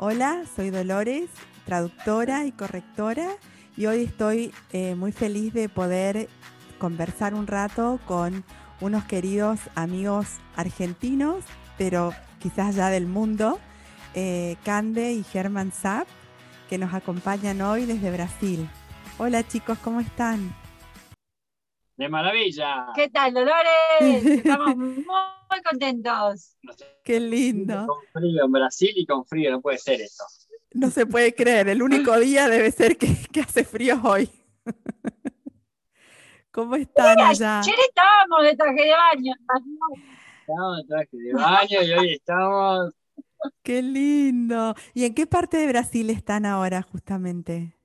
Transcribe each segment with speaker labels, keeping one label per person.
Speaker 1: Hola, soy Dolores, traductora y correctora, y hoy estoy eh, muy feliz de poder conversar un rato con unos queridos amigos argentinos, pero quizás ya del mundo, eh, Cande y Germán Zapp, que nos acompañan hoy desde Brasil. Hola chicos, ¿cómo están?
Speaker 2: De maravilla.
Speaker 3: ¿Qué tal, Dolores? Estamos muy contentos.
Speaker 1: Qué lindo.
Speaker 2: Con frío en Brasil y con frío, no puede ser esto.
Speaker 1: No se puede creer, el único día debe ser que, hace frío hoy. ¿Cómo están allá?
Speaker 3: Ayer estábamos de traje de baño.
Speaker 2: Estábamos de traje de baño y hoy estamos.
Speaker 1: Qué lindo. ¿Y en qué parte de Brasil están ahora justamente?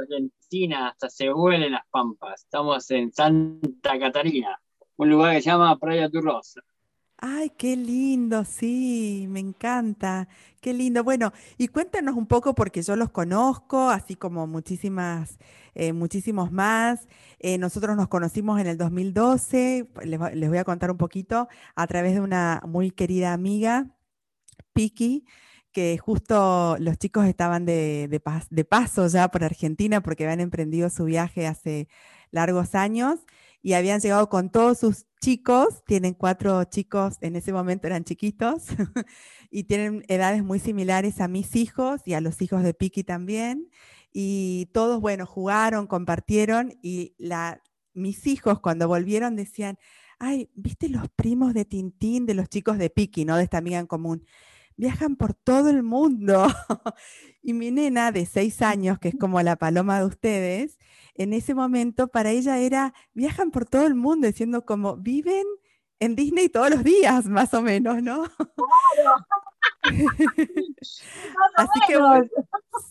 Speaker 2: Argentina, hasta se huelen las pampas. Estamos en Santa Catarina, un lugar que se llama Playa Turrosa.
Speaker 1: Ay, qué lindo, sí, me encanta, qué lindo. Bueno, y cuéntanos un poco porque yo los conozco, así como muchísimas, eh, muchísimos más. Eh, nosotros nos conocimos en el 2012, les, les voy a contar un poquito, a través de una muy querida amiga, Piki, que justo los chicos estaban de, de, paso ya por Argentina porque habían emprendido su viaje hace largos años y habían llegado con todos sus chicos, tienen cuatro chicos, en ese momento eran chiquitos, y tienen edades muy similares a mis hijos y a los hijos de Piki también. Y todos, bueno, jugaron, compartieron y mis hijos cuando volvieron decían, ay, ¿viste los primos de Tintín, de los chicos de Piki, ¿no? De esta amiga en común viajan por todo el mundo. y mi nena de seis años, que es como la paloma de ustedes, en ese momento para ella era, viajan por todo el mundo, diciendo como, viven en Disney todos los días, más o menos, ¿no? así que bueno,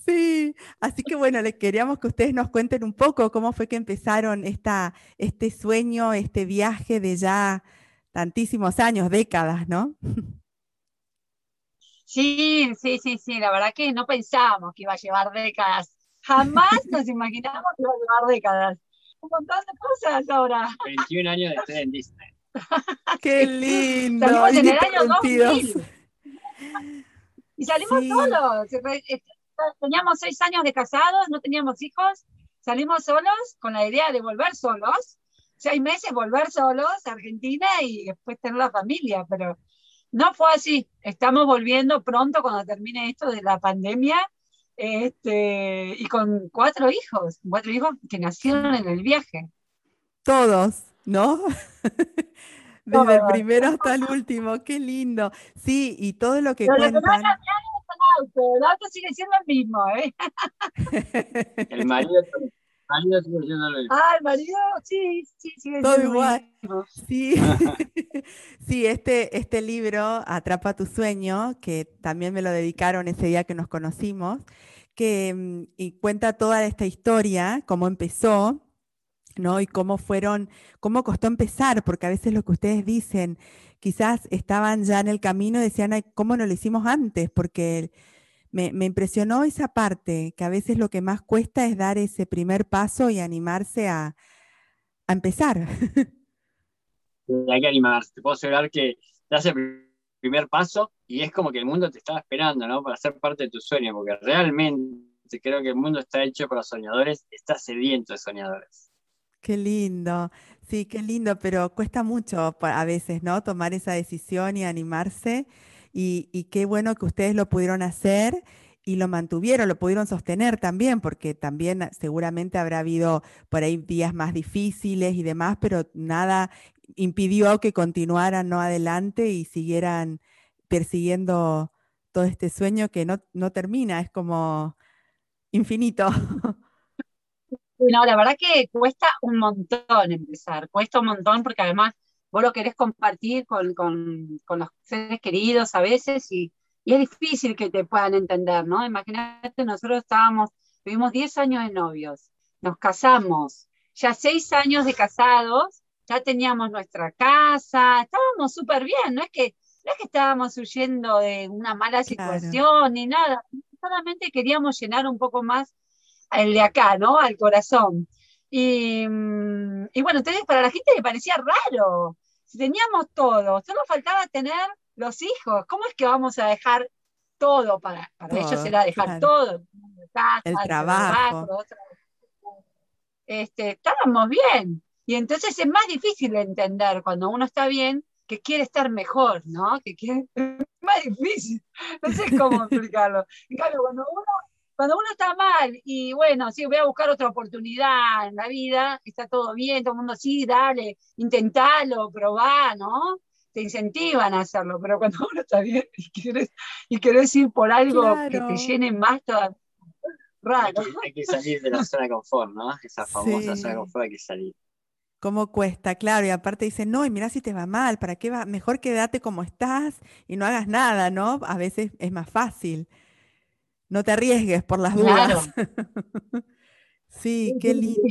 Speaker 1: sí, así que bueno, les queríamos que ustedes nos cuenten un poco cómo fue que empezaron esta, este sueño, este viaje de ya tantísimos años, décadas, ¿no?
Speaker 3: Sí, sí, sí, sí, la verdad que no pensábamos que iba a llevar décadas. Jamás nos imaginamos que iba a llevar décadas. Un montón de cosas ahora.
Speaker 2: 21 años de estar en Disney.
Speaker 1: Qué lindo.
Speaker 3: Salimos en el año 2000. Y salimos solos. Teníamos seis años de casados, no teníamos hijos. Salimos solos con la idea de volver solos. Seis meses volver solos a Argentina y después tener la familia, pero no fue así. Estamos volviendo pronto cuando termine esto de la pandemia. Este, y con cuatro hijos, cuatro hijos que nacieron en el viaje.
Speaker 1: Todos, ¿no? Desde el primero hasta el último, qué lindo. Sí, y todo lo que cuentan.
Speaker 3: Lo que auto, el auto sigue siendo el mismo, ¿eh?
Speaker 2: el marido marido
Speaker 3: Ah, el marido, sí, sí, sigue
Speaker 1: Todo igual. Sí. sí, este, este libro, Atrapa tu sueño, que también me lo dedicaron ese día que nos conocimos, que mm, y cuenta toda esta historia, cómo empezó, ¿no? Y cómo fueron, cómo costó empezar, porque a veces lo que ustedes dicen, quizás estaban ya en el camino y decían, Ay, ¿cómo no lo hicimos antes? Porque me, impresionó esa parte, que a veces lo que más cuesta es dar ese primer paso y animarse a, empezar.
Speaker 2: Hay que animarse. Te puedo asegurar que das el primer paso y es como que el mundo te estaba esperando, ¿no? Para ser parte de tu sueño, porque realmente creo que el mundo está hecho para soñadores, está sediento de soñadores.
Speaker 1: Qué lindo, sí, qué lindo, pero cuesta mucho a veces, ¿no? Tomar esa decisión y animarse y, qué bueno que ustedes lo pudieron hacer y lo mantuvieron, lo pudieron sostener también, porque también ah, seguramente habrá habido por ahí días más difíciles y demás, pero nada impidió que continuaran no adelante y siguieran persiguiendo todo este sueño que no, no termina, es como infinito.
Speaker 3: No, la verdad que cuesta un montón empezar, cuesta un montón porque además vos lo querés compartir con, los seres queridos a veces y, es difícil que te puedan entender, ¿no? Imagínate, nosotros estábamos, tuvimos 10 años de novios, nos casamos, ya 6 años de casados, ya teníamos nuestra casa, estábamos súper bien, no es que no es que estábamos huyendo de una mala situación ni nada, solamente queríamos llenar un poco más el de acá, ¿no? Al corazón. Y, mm, y, bueno, entonces para la gente le parecía raro, teníamos todo, solo faltaba tener los hijos, ¿cómo es que vamos a dejar todo, para, para ellos era dejar todo,
Speaker 1: el trabajo.
Speaker 3: este, estábamos bien. Y entonces es más difícil de entender cuando uno está bien que quiere estar mejor, ¿no? Que quiere, es más difícil, no sé cómo explicarlo. En cambio, cuando uno, cuando uno está mal y bueno, sí, voy a buscar otra oportunidad en la vida, está todo bien, todo el mundo sí, dale, intentalo, probá, ¿no? Te incentivan a hacerlo, pero cuando uno está bien y quieres, y querés ir por algo que te llene más todavía.
Speaker 2: Raro. Hay que, salir de la zona de confort, ¿no? Esa famosa zona de confort hay que salir.
Speaker 1: ¿Cómo cuesta? Claro, y aparte dicen, no, y mira si te va mal, ¿para qué va? Mejor quédate como estás y no hagas nada, ¿no? A veces es más fácil. No te arriesgues por las dudas. sí, qué lindo.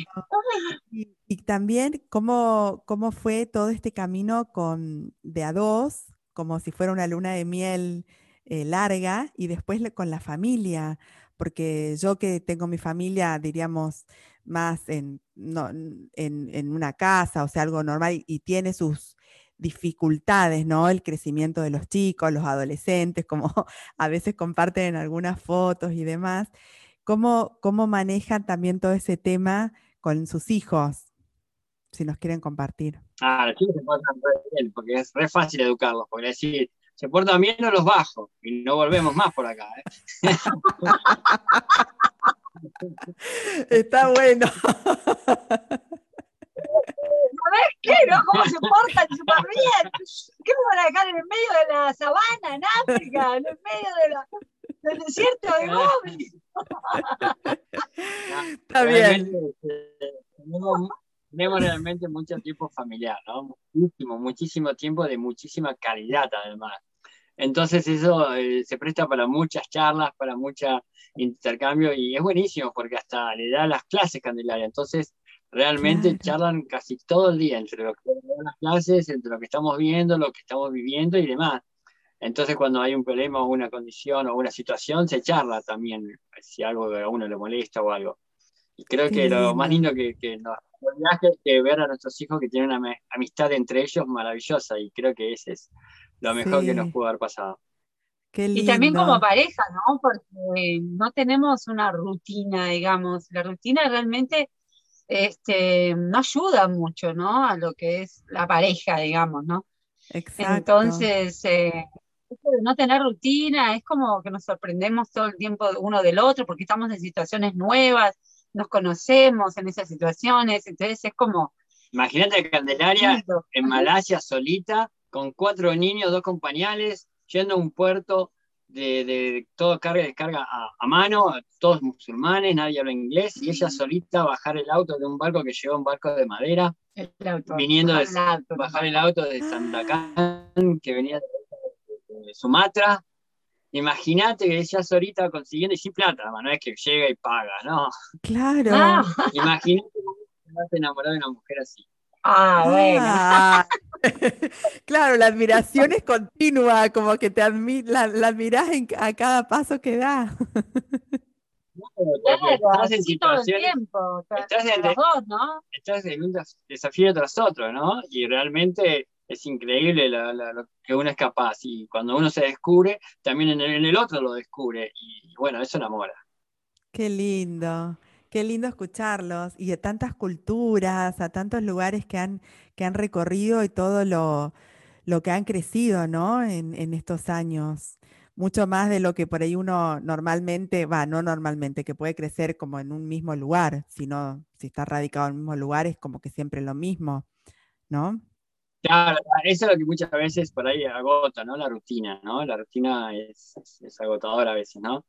Speaker 1: Y, también cómo, cómo fue todo este camino con de a dos, como si fuera una luna de miel eh, larga, y después con la familia, porque yo que tengo mi familia, diríamos, más en, en, una casa, o sea, algo normal, y, tiene sus dificultades, ¿no? El crecimiento de los chicos, los adolescentes, como a veces comparten en algunas fotos y demás. ¿Cómo, cómo manejan también todo ese tema con sus hijos? Si nos quieren compartir.
Speaker 2: Ah, los chicos se portan bien, porque es re fácil educarlos, porque decir, se portan bien no los bajo, y no volvemos más por acá. ¿eh?
Speaker 1: Está bueno.
Speaker 3: ¿Sabes qué? ¿No? ¿Cómo se portan súper bien? ¿Qué me van a dejar en el medio de la sabana, en África? En el medio de la, del desierto de Gobi.
Speaker 1: Está bien.
Speaker 2: Tenemos, realmente mucho tiempo familiar, ¿no? Muchísimo, muchísimo tiempo de muchísima calidad, además. Entonces eso eh, se presta para muchas charlas, para mucho intercambio y es buenísimo porque hasta le da las clases Candelaria. Entonces realmente charlan casi todo el día entre lo que las clases, entre lo que estamos viendo, lo que estamos viviendo y demás. Entonces cuando hay un problema o una condición o una situación, se charla también si algo a uno le molesta o algo. Y creo que lo más lindo que, que nos es que ver a nuestros hijos que tienen una amistad entre ellos maravillosa y creo que ese es lo mejor que nos pudo haber pasado.
Speaker 3: Y también como pareja, ¿no? Porque no tenemos una rutina, digamos. La rutina realmente este, no ayuda mucho, ¿no? A lo que es la pareja, digamos, ¿no? Exacto. Entonces, eh, no tener rutina es como que nos sorprendemos todo el tiempo uno del otro porque estamos en situaciones nuevas, nos conocemos en esas situaciones, entonces es como...
Speaker 2: Imagínate Candelaria en Malasia solita, con cuatro niños, dos compañales, yendo a un puerto de, de todo carga y descarga a, mano, todos musulmanes, nadie habla inglés, y ella solita bajar el auto de un barco que llegó un barco de madera, viniendo de bajar el auto de Santacán, que venía de, Sumatra. Imagínate que ella solita consiguiendo y sin plata, no es que llega y paga, ¿no?
Speaker 1: Claro. Ah.
Speaker 2: Imagínate que te enamorado de una mujer así.
Speaker 3: Ah, bueno. Ah.
Speaker 1: claro, la admiración es continua, como que te la, la admiras a cada paso que da.
Speaker 3: Claro, en todo el tiempo. Estás en, dos, ¿no?
Speaker 2: estás en un desafío tras otro, ¿no? Y realmente es increíble lo que uno es capaz. Y cuando uno se descubre, también en el, en el otro lo descubre. Y bueno, eso enamora.
Speaker 1: Qué lindo. Qué lindo escucharlos y de tantas culturas, a tantos lugares que han, que han recorrido y todo lo, lo que han crecido, ¿no? En, en, estos años. Mucho más de lo que por ahí uno normalmente, va, no normalmente, que puede crecer como en un mismo lugar, sino si está radicado en el mismo lugar es como que siempre lo mismo, ¿no?
Speaker 2: Claro, eso es lo que muchas veces por ahí agota, ¿no? La rutina, ¿no? La rutina es, es agotadora a veces, ¿no?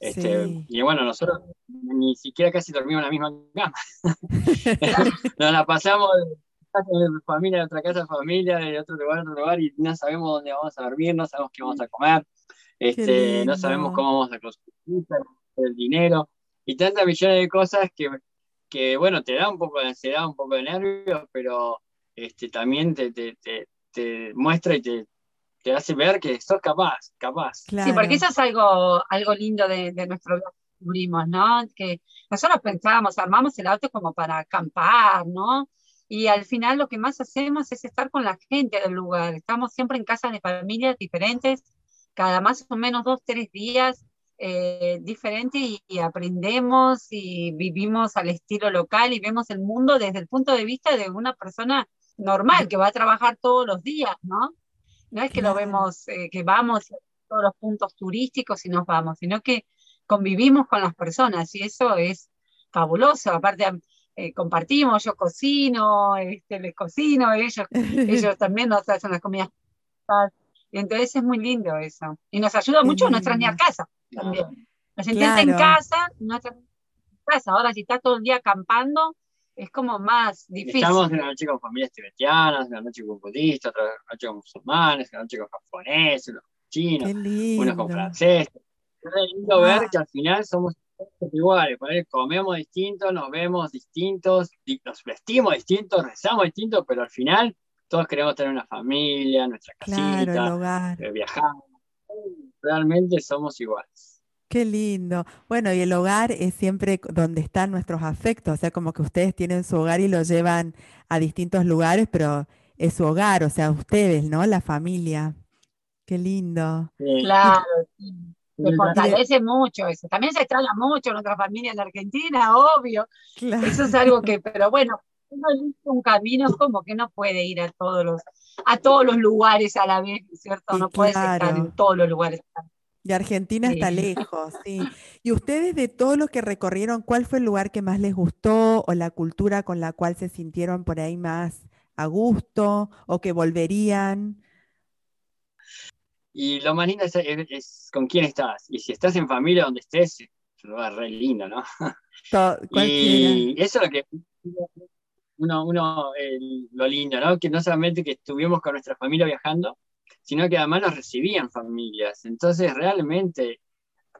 Speaker 2: Este, y bueno, nosotros ni siquiera casi dormimos en la misma cama. Nos la pasamos de familia, de otra casa de familia, de otro lugar, de otro lugar, y no sabemos dónde vamos a dormir, no sabemos qué vamos a comer, este, no sabemos cómo vamos a conseguir el dinero, y tantas millones de cosas que, que, bueno, te da un poco de ansiedad, un poco de nervios, pero este, también te, te, te, te muestra y te, te hace ver que sos capaz, capaz.
Speaker 3: Sí, porque eso es algo, algo lindo de, de nuestro turismo, ¿no? Que nosotros pensábamos, armamos el auto como para acampar, ¿no? Y al final lo que más hacemos es estar con la gente del lugar. Estamos siempre en casas de familias diferentes, cada más o menos dos, tres días eh, diferente y, aprendemos y vivimos al estilo local y vemos el mundo desde el punto de vista de una persona normal que va a trabajar todos los días, ¿no? No es que lo vemos, eh, que vamos a todos los puntos turísticos y nos vamos, sino que convivimos con las personas y eso es fabuloso. Aparte, eh, compartimos, yo cocino, este, les cocino, ellos, ellos también nos hacen las comidas. Y entonces es muy lindo eso. Y nos ayuda mucho a no extrañar casa también. La sentirse en casa, no casa. Ahora si está todo el día acampando, es como más difícil.
Speaker 2: Estamos una noche con familias tibetanas, una noche con budistas, otra noche con musulmanes, una noche con japoneses, unos chinos, unos con franceses. Es lindo ver que al final somos iguales, comemos distintos, nos vemos distintos, nos vestimos distintos, rezamos distintos, pero al final todos queremos tener una familia, nuestra casita, eh, viajar. Realmente somos iguales.
Speaker 1: Qué lindo. Bueno, y el hogar es siempre donde están nuestros afectos, o sea, como que ustedes tienen su hogar y lo llevan a distintos lugares, pero es su hogar, o sea, ustedes, ¿no? La familia. Qué lindo.
Speaker 3: Claro, sí. Se fortalece mucho eso. También se extraña mucho nuestra familia en Argentina, obvio. Eso es algo que, pero bueno, uno un camino como que no puede ir a todos los, a todos los lugares a la vez, ¿cierto? no puede estar en todos los lugares.
Speaker 1: Y Argentina está lejos, sí. Y ustedes de todo lo que recorrieron, ¿cuál fue el lugar que más les gustó o la cultura con la cual se sintieron por ahí más a gusto o que volverían?
Speaker 2: Y lo más lindo es, con quién estás. Y si estás en familia donde estés, es un lugar re lindo, ¿no? y eso es lo que uno, uno lo lindo, ¿no? Que no solamente que estuvimos con nuestra familia viajando, sino que además nos recibían familias. Entonces, realmente,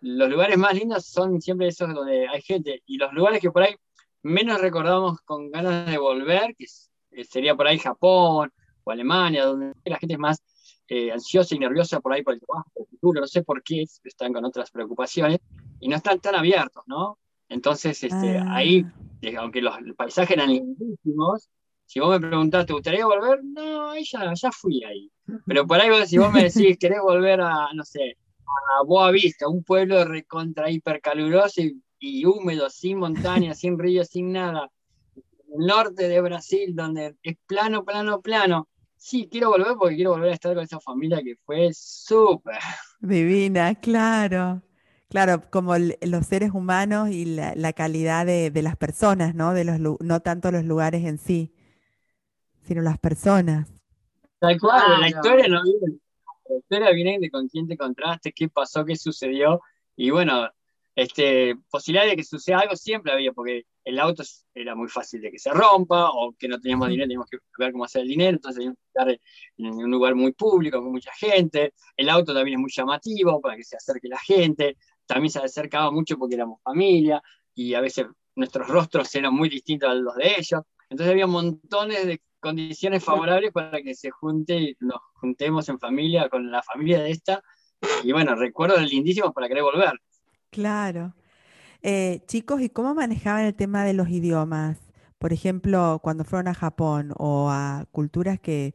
Speaker 2: los lugares más lindos son siempre esos donde hay gente. Y los lugares que por ahí menos recordamos con ganas de volver, que sería por ahí Japón o Alemania, donde la gente es más eh, ansiosa y nerviosa por ahí por el trabajo, por el futuro, no sé por qué, están con otras preocupaciones y no están tan abiertos, ¿no? Entonces, este, ah. ahí, eh, aunque los paisajes eran lindísimos, si vos me preguntás, ¿te gustaría volver? No, ya, ya fui ahí. Pero por ahí, si vos me decís, ¿querés volver a, no sé, a Boa Vista, un pueblo recontra hipercaluroso y, y húmedo, sin montañas, sin ríos, sin nada, el norte de Brasil, donde es plano, plano, plano, sí, quiero volver porque quiero volver a estar con esa familia que fue súper.
Speaker 1: Divina, claro. Claro, como los seres humanos y la, calidad de, las personas, ¿no? De los, no tanto los lugares en sí, sino las personas.
Speaker 2: Tal cual, la historia no viene, la historia viene de con quién te contraste, qué pasó, qué sucedió, y bueno, este, posibilidad de que suceda algo siempre había, porque el auto era muy fácil de que se rompa, o que no teníamos dinero, teníamos que ver cómo hacer el dinero, entonces teníamos que estar en un lugar muy público, con mucha gente. El auto también es muy llamativo para que se acerque la gente, también se acercaba mucho porque éramos familia, y a veces nuestros rostros eran muy distintos a los de ellos. Entonces había montones de condiciones favorables para que se junte, nos juntemos en familia con la familia de esta. Y bueno, recuerdos lindísimos para querer volver.
Speaker 1: Claro. Eh, chicos, ¿y cómo manejaban el tema de los idiomas? Por ejemplo, cuando fueron a Japón o a culturas que,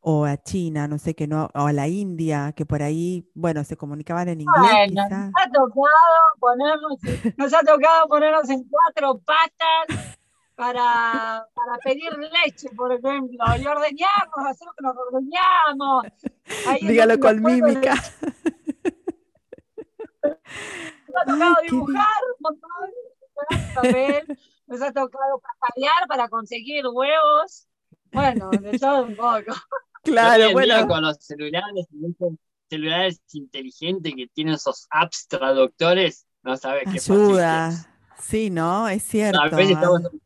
Speaker 1: o a China, no sé qué, no, o a la India, que por ahí, bueno, se comunicaban en inglés.
Speaker 3: Bueno, nos ha tocado ponernos, nos ha tocado ponernos en cuatro patas para, para pedir leche, por ejemplo, y ordeñamos, hacer lo que nos ordeñamos.
Speaker 1: Dígalo con mímica.
Speaker 3: Nos ha tocado dibujar un montón, nos ha tocado pelear para conseguir huevos. Bueno, de todo un poco.
Speaker 1: Claro, bueno.
Speaker 2: Con los celulares, celulares inteligentes que tienen esos apps traductores, no sabes qué
Speaker 1: Ayuda. Sí, ¿no? Es cierto. A
Speaker 2: veces estamos en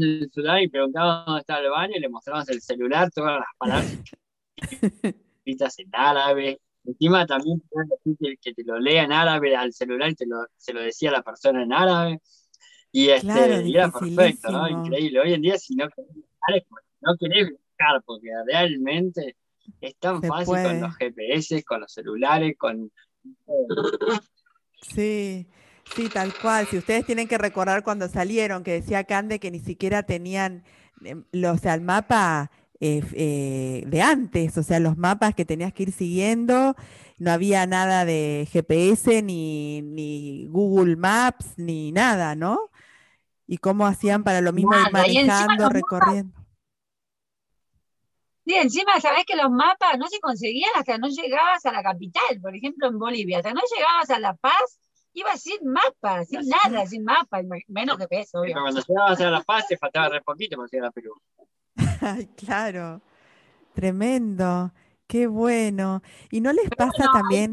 Speaker 2: el celular y preguntábamos dónde está el baño y le mostramos el celular, todas las palabras escritas en árabe, Encima también que, te lo lea en árabe al celular y te lo, se lo decía la persona en árabe. Y, este, era perfecto, ¿no? Increíble. Hoy en día, si no querés, no querés buscar, porque realmente es tan fácil con los GPS, con los celulares, con.
Speaker 1: Sí, sí, tal cual. Si ustedes tienen que recordar cuando salieron, que decía Cande que ni siquiera tenían, em, o sea, el mapa eh, eh, de antes, o sea, los mapas que tenías que ir siguiendo, no había nada de GPS ni, ni Google Maps ni nada, ¿no? Y cómo hacían para lo mismo ir manejando, recorriendo.
Speaker 3: Sí, encima sabés que los mapas no se conseguían hasta no llegabas a la capital, por ejemplo en Bolivia, hasta no llegabas a La Paz, ibas sin mapa, sin nada, sin mapa, menos GPS, obvio.
Speaker 2: Pero cuando llegabas a La Paz te faltaba re poquito para llegar a Perú.
Speaker 1: Ay, claro, tremendo, qué bueno. ¿Y no les pasa también?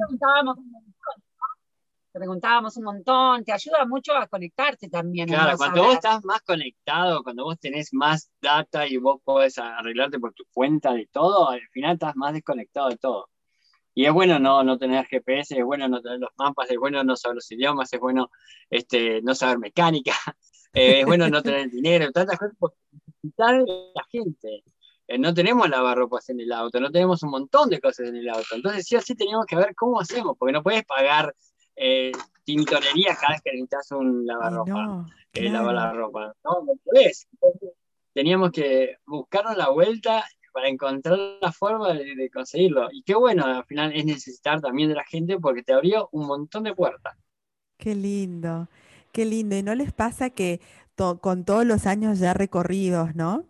Speaker 3: Te preguntábamos un montón, te ayuda mucho a conectarte también.
Speaker 2: Claro, cuando vos estás más conectado, cuando vos tenés más data y vos podés arreglarte por tu cuenta de todo, al final estás más desconectado de todo. Y es bueno no, no tener GPS, es bueno no tener los mapas, es bueno no saber los idiomas, es bueno este, no saber mecánica, eh, es bueno no tener dinero, tantas cosas por necesitar la gente. Eh, no tenemos lavarropas en el auto, no tenemos un montón de cosas en el auto. Entonces sí o sí teníamos que ver cómo hacemos, porque no puedes pagar eh, tintorería cada vez que necesitas un lavarropa, no, eh, lavar la ropa. No, no podés. Teníamos que buscarnos la vuelta para encontrar la forma de, conseguirlo. Y qué bueno, al final es necesitar también de la gente porque te abrió un montón de puertas.
Speaker 1: Qué lindo, qué lindo. ¿Y no les pasa que con todos los años ya recorridos, ¿no?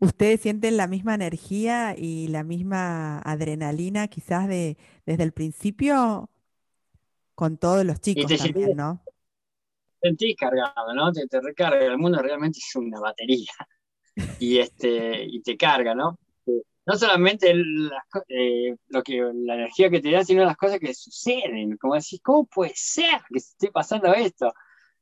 Speaker 1: ¿Ustedes sienten la misma energía y la misma adrenalina quizás de, desde el principio con todos los chicos también, ¿no?
Speaker 2: Te sentís cargado, ¿no? Te, te, recarga. El mundo realmente es una batería y, este, y te carga, ¿no? No solamente eh, lo que, la energía que te da, sino las cosas que suceden. Como decís, ¿cómo puede ser que esté pasando esto?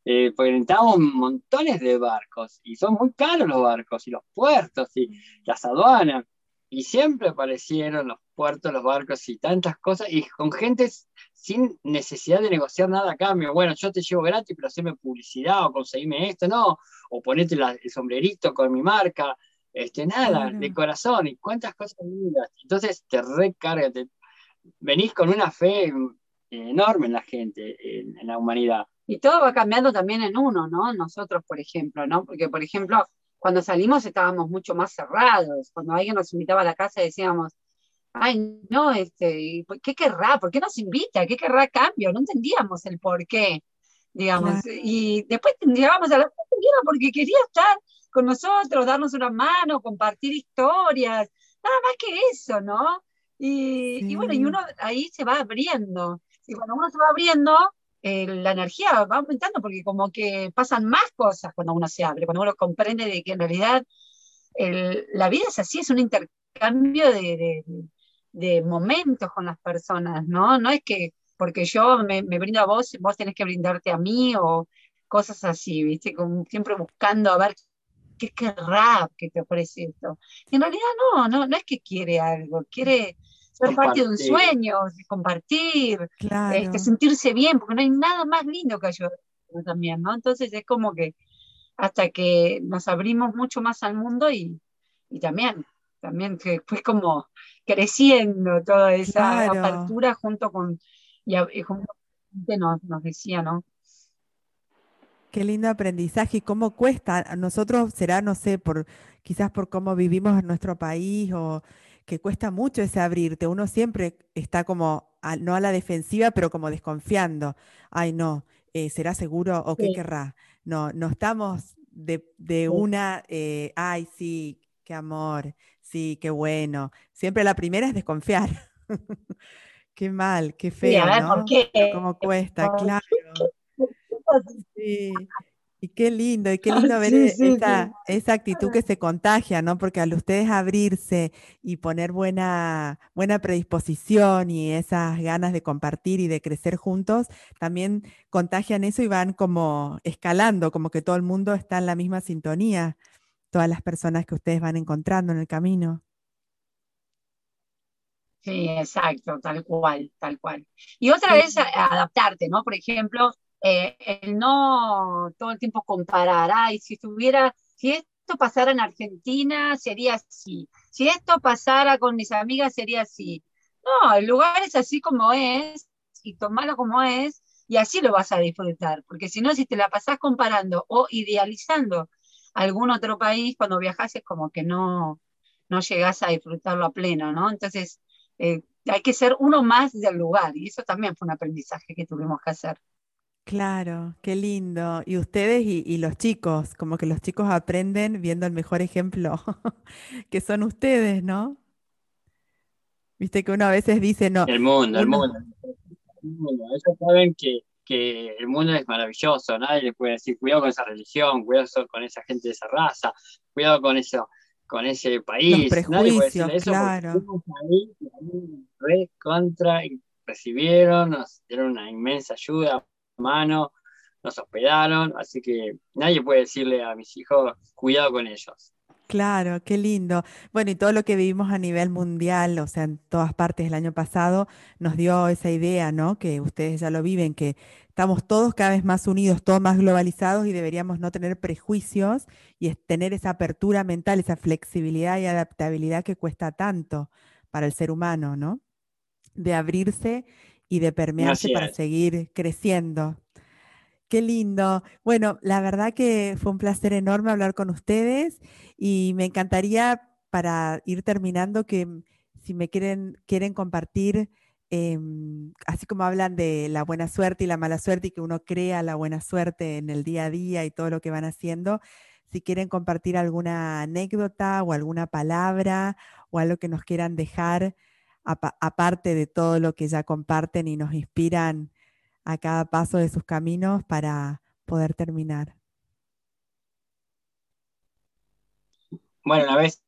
Speaker 2: Eh, porque necesitamos montones de barcos y son muy caros los barcos y los puertos y las aduanas. Y siempre aparecieron los puertos, los barcos y tantas cosas y con gente sin necesidad de negociar nada a cambio. Bueno, yo te llevo gratis, pero haceme publicidad o conseguime esto, no, o ponete el sombrerito con mi marca, este, nada, de corazón, y cuántas cosas lindas. Entonces te recarga, te, venís con una fe enorme en la gente, en, la humanidad.
Speaker 3: Y todo va cambiando también en uno, ¿no? Nosotros, por ejemplo, ¿no? Porque, por ejemplo, cuando salimos estábamos mucho más cerrados. Cuando alguien nos invitaba a la casa decíamos, ay, no, este, ¿qué querrá? ¿Por qué nos invita? ¿Qué querrá cambio? No entendíamos el por qué, digamos. Y después llegábamos a la porque quería estar con nosotros, darnos una mano, compartir historias, nada más que eso, ¿no? Y, bueno, y uno ahí se va abriendo. Y cuando uno se va abriendo, eh, la energía va aumentando porque como que pasan más cosas cuando uno se abre, cuando uno comprende de que en realidad la vida es así, es un intercambio de, de momentos con las personas, ¿no? No es que porque yo me, brindo a vos, vos tenés que brindarte a mí o cosas así, ¿viste? Como siempre buscando a ver qué querrá que te ofrece esto. Y en realidad no, no, no es que quiere algo, quiere ser parte de un sueño, compartir, este, sentirse bien, porque no hay nada más lindo que ayudar también, ¿no? Entonces es como que hasta que nos abrimos mucho más al mundo y, y también también que fue como creciendo toda esa apertura junto con, y, junto nos, nos decía, ¿no?
Speaker 1: Qué lindo aprendizaje y cómo cuesta. A nosotros será, no sé, por quizás por cómo vivimos en nuestro país o que cuesta mucho ese abrirte. Uno siempre está como, no a la defensiva, pero como desconfiando. Ay, no, eh, ¿será seguro o qué querrá? No, no estamos de, una, eh, ay, sí, qué amor, Sí, qué bueno. Siempre la primera es desconfiar. qué mal, qué feo, ¿no? Cómo cuesta, claro. Sí. Y qué lindo, y qué lindo ver e, esa, esa, actitud que se contagia, ¿no? Porque al ustedes abrirse y poner buena, buena predisposición y esas ganas de compartir y de crecer juntos, también contagian eso y van como escalando, como que todo el mundo está en la misma sintonía todas las personas que ustedes van encontrando en el camino.
Speaker 3: Sí, exacto, tal cual, tal cual. Y otra vez adaptarte, ¿no? Por ejemplo, eh, el no todo el tiempo comparar, ay, si estuviera, si esto pasara en Argentina, sería así. Si esto pasara con mis amigas, sería así. No, el lugar es así como es y tomarlo como es y así lo vas a disfrutar, porque si no, si te la pasás comparando o idealizando algún otro país, cuando viajas es como que no, no llegás a disfrutarlo a pleno, ¿no? Entonces, eh, hay que ser uno más del lugar y eso también fue un aprendizaje que tuvimos que hacer.
Speaker 1: Claro, qué lindo. Y ustedes y, los chicos, como que los chicos aprenden viendo el mejor ejemplo que son ustedes, ¿no? Viste que uno a veces dice, no.
Speaker 2: El mundo, el mundo. Ellos saben que, que, el mundo es maravilloso, nadie les puede decir, cuidado con esa religión, cuidado con esa gente de esa raza, cuidado con eso, con ese país.
Speaker 1: Los prejuicios, claro.
Speaker 2: Re contra, recibieron, nos dieron una inmensa ayuda, mano, nos hospedaron, así que nadie puede decirle a mis hijos, cuidado con ellos.
Speaker 1: Claro, qué lindo. Bueno, y todo lo que vivimos a nivel mundial, o sea, en todas partes el año pasado, nos dio esa idea, ¿no? Que ustedes ya lo viven, que estamos todos cada vez más unidos, todos más globalizados y deberíamos no tener prejuicios y tener esa apertura mental, esa flexibilidad y adaptabilidad que cuesta tanto para el ser humano, ¿no? De abrirse y de permearse para seguir creciendo. Qué lindo. Bueno, la verdad que fue un placer enorme hablar con ustedes y me encantaría para ir terminando que si me quieren, quieren compartir, em, así como hablan de la buena suerte y la mala suerte y que uno crea la buena suerte en el día a día y todo lo que van haciendo, si quieren compartir alguna anécdota o alguna palabra o algo que nos quieran dejar aparte de todo lo que ya comparten y nos inspiran a cada paso de sus caminos para poder terminar.
Speaker 2: Bueno, una vez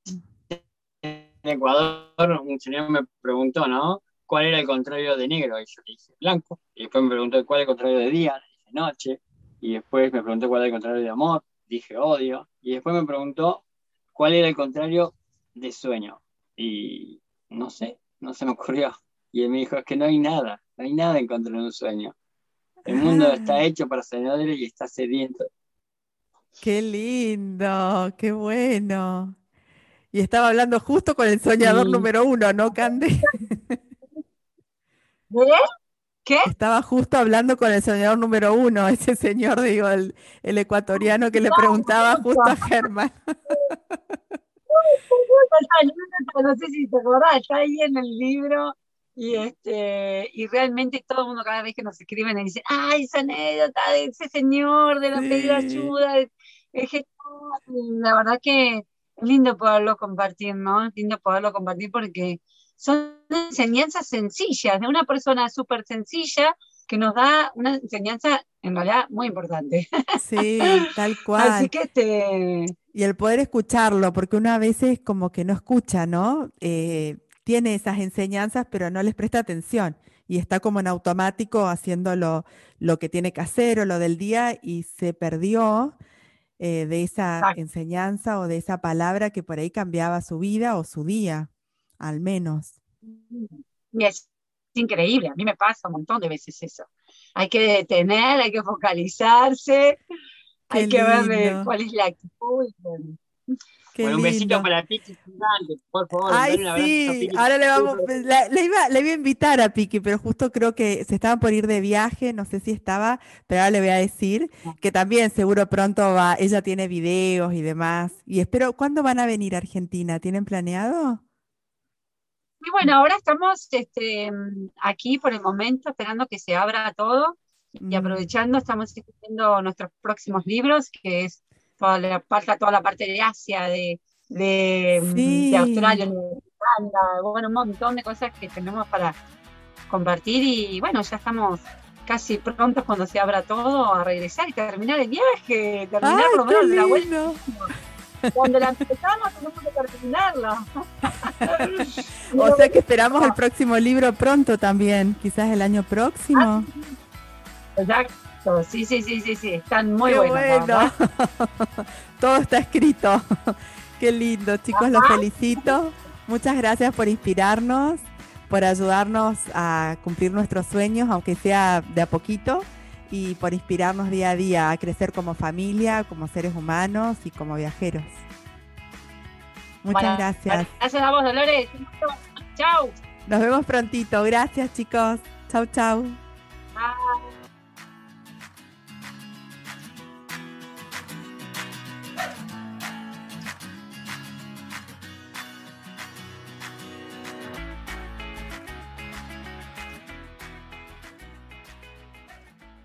Speaker 2: en Ecuador un señor me preguntó, ¿no? ¿Cuál era el contrario de negro? Y yo dije blanco. Y después me preguntó cuál era el contrario de día, dije noche. Y después me preguntó cuál era el contrario de amor, dije odio. Y después me preguntó cuál era el contrario de sueño. Y no sé, no se me ocurrió. Y él me dijo, es que no hay nada, no hay nada en contra de un sueño. El mundo ah. está hecho para soñadores y está sediento.
Speaker 1: Qué lindo, qué bueno. Y estaba hablando justo con el soñador número uno, ¿no, Cande?
Speaker 3: ¿Qué?
Speaker 1: Estaba justo hablando con el soñador número uno, ese señor, digo, el, ecuatoriano que le preguntaba justo a Germán.
Speaker 3: no sé si te acordás, está ahí en el libro y este y realmente todo el mundo cada vez que nos escriben y dice, ay, esa anécdota de ese señor de la pedir ayuda, es la verdad que es lindo poderlo compartir, ¿no? Es lindo poderlo compartir porque son enseñanzas sencillas, de una persona súper sencilla que nos da una enseñanza en realidad muy importante.
Speaker 1: Sí, tal cual.
Speaker 3: Así que este...
Speaker 1: Y el poder escucharlo, porque uno a veces como que no escucha, ¿no? Eh, tiene esas enseñanzas, pero no les presta atención y está como en automático haciendo lo, que tiene que hacer o lo del día y se perdió eh, de esa enseñanza o de esa palabra que por ahí cambiaba su vida o su día, al menos.
Speaker 3: Y es increíble, a mí me pasa un montón de veces eso. Hay que detener, hay que focalizarse, hay que ver cuál es la actitud.
Speaker 2: bueno, un besito para Piki por favor.
Speaker 1: Ay, sí, ahora le vamos, le, iba, le iba a invitar a Piki, pero justo creo que se estaban por ir de viaje, no sé si estaba, pero ahora le voy a decir ah. que también seguro pronto va, ella tiene videos y demás. Y espero, ¿cuándo van a venir a Argentina? ¿Tienen planeado?
Speaker 3: Y bueno, ahora estamos este, aquí por el momento, esperando que se abra todo y mm. aprovechando, estamos escribiendo nuestros próximos libros, que es toda la, toda la parte de Asia, de, de, Australia, de bueno, un montón de cosas que tenemos para compartir y bueno, ya estamos casi prontos cuando se abra todo a regresar y terminar el viaje, terminar por lo menos la vuelta. Cuando la empezamos tenemos que terminarla.
Speaker 1: o sea que esperamos el próximo libro pronto también, quizás el año próximo.
Speaker 3: Ah, exacto, sí, sí, sí, sí, sí, están muy buenos.
Speaker 1: Todo está escrito. Qué lindo, chicos, los felicito. Muchas gracias por inspirarnos, por ayudarnos a cumplir nuestros sueños, aunque sea de a poquito y por inspirarnos día a día a crecer como familia, como seres humanos y como viajeros. Muchas gracias.
Speaker 3: Gracias a vos, Dolores. Chao.
Speaker 1: Nos vemos prontito. Gracias, chicos. Chau, chau.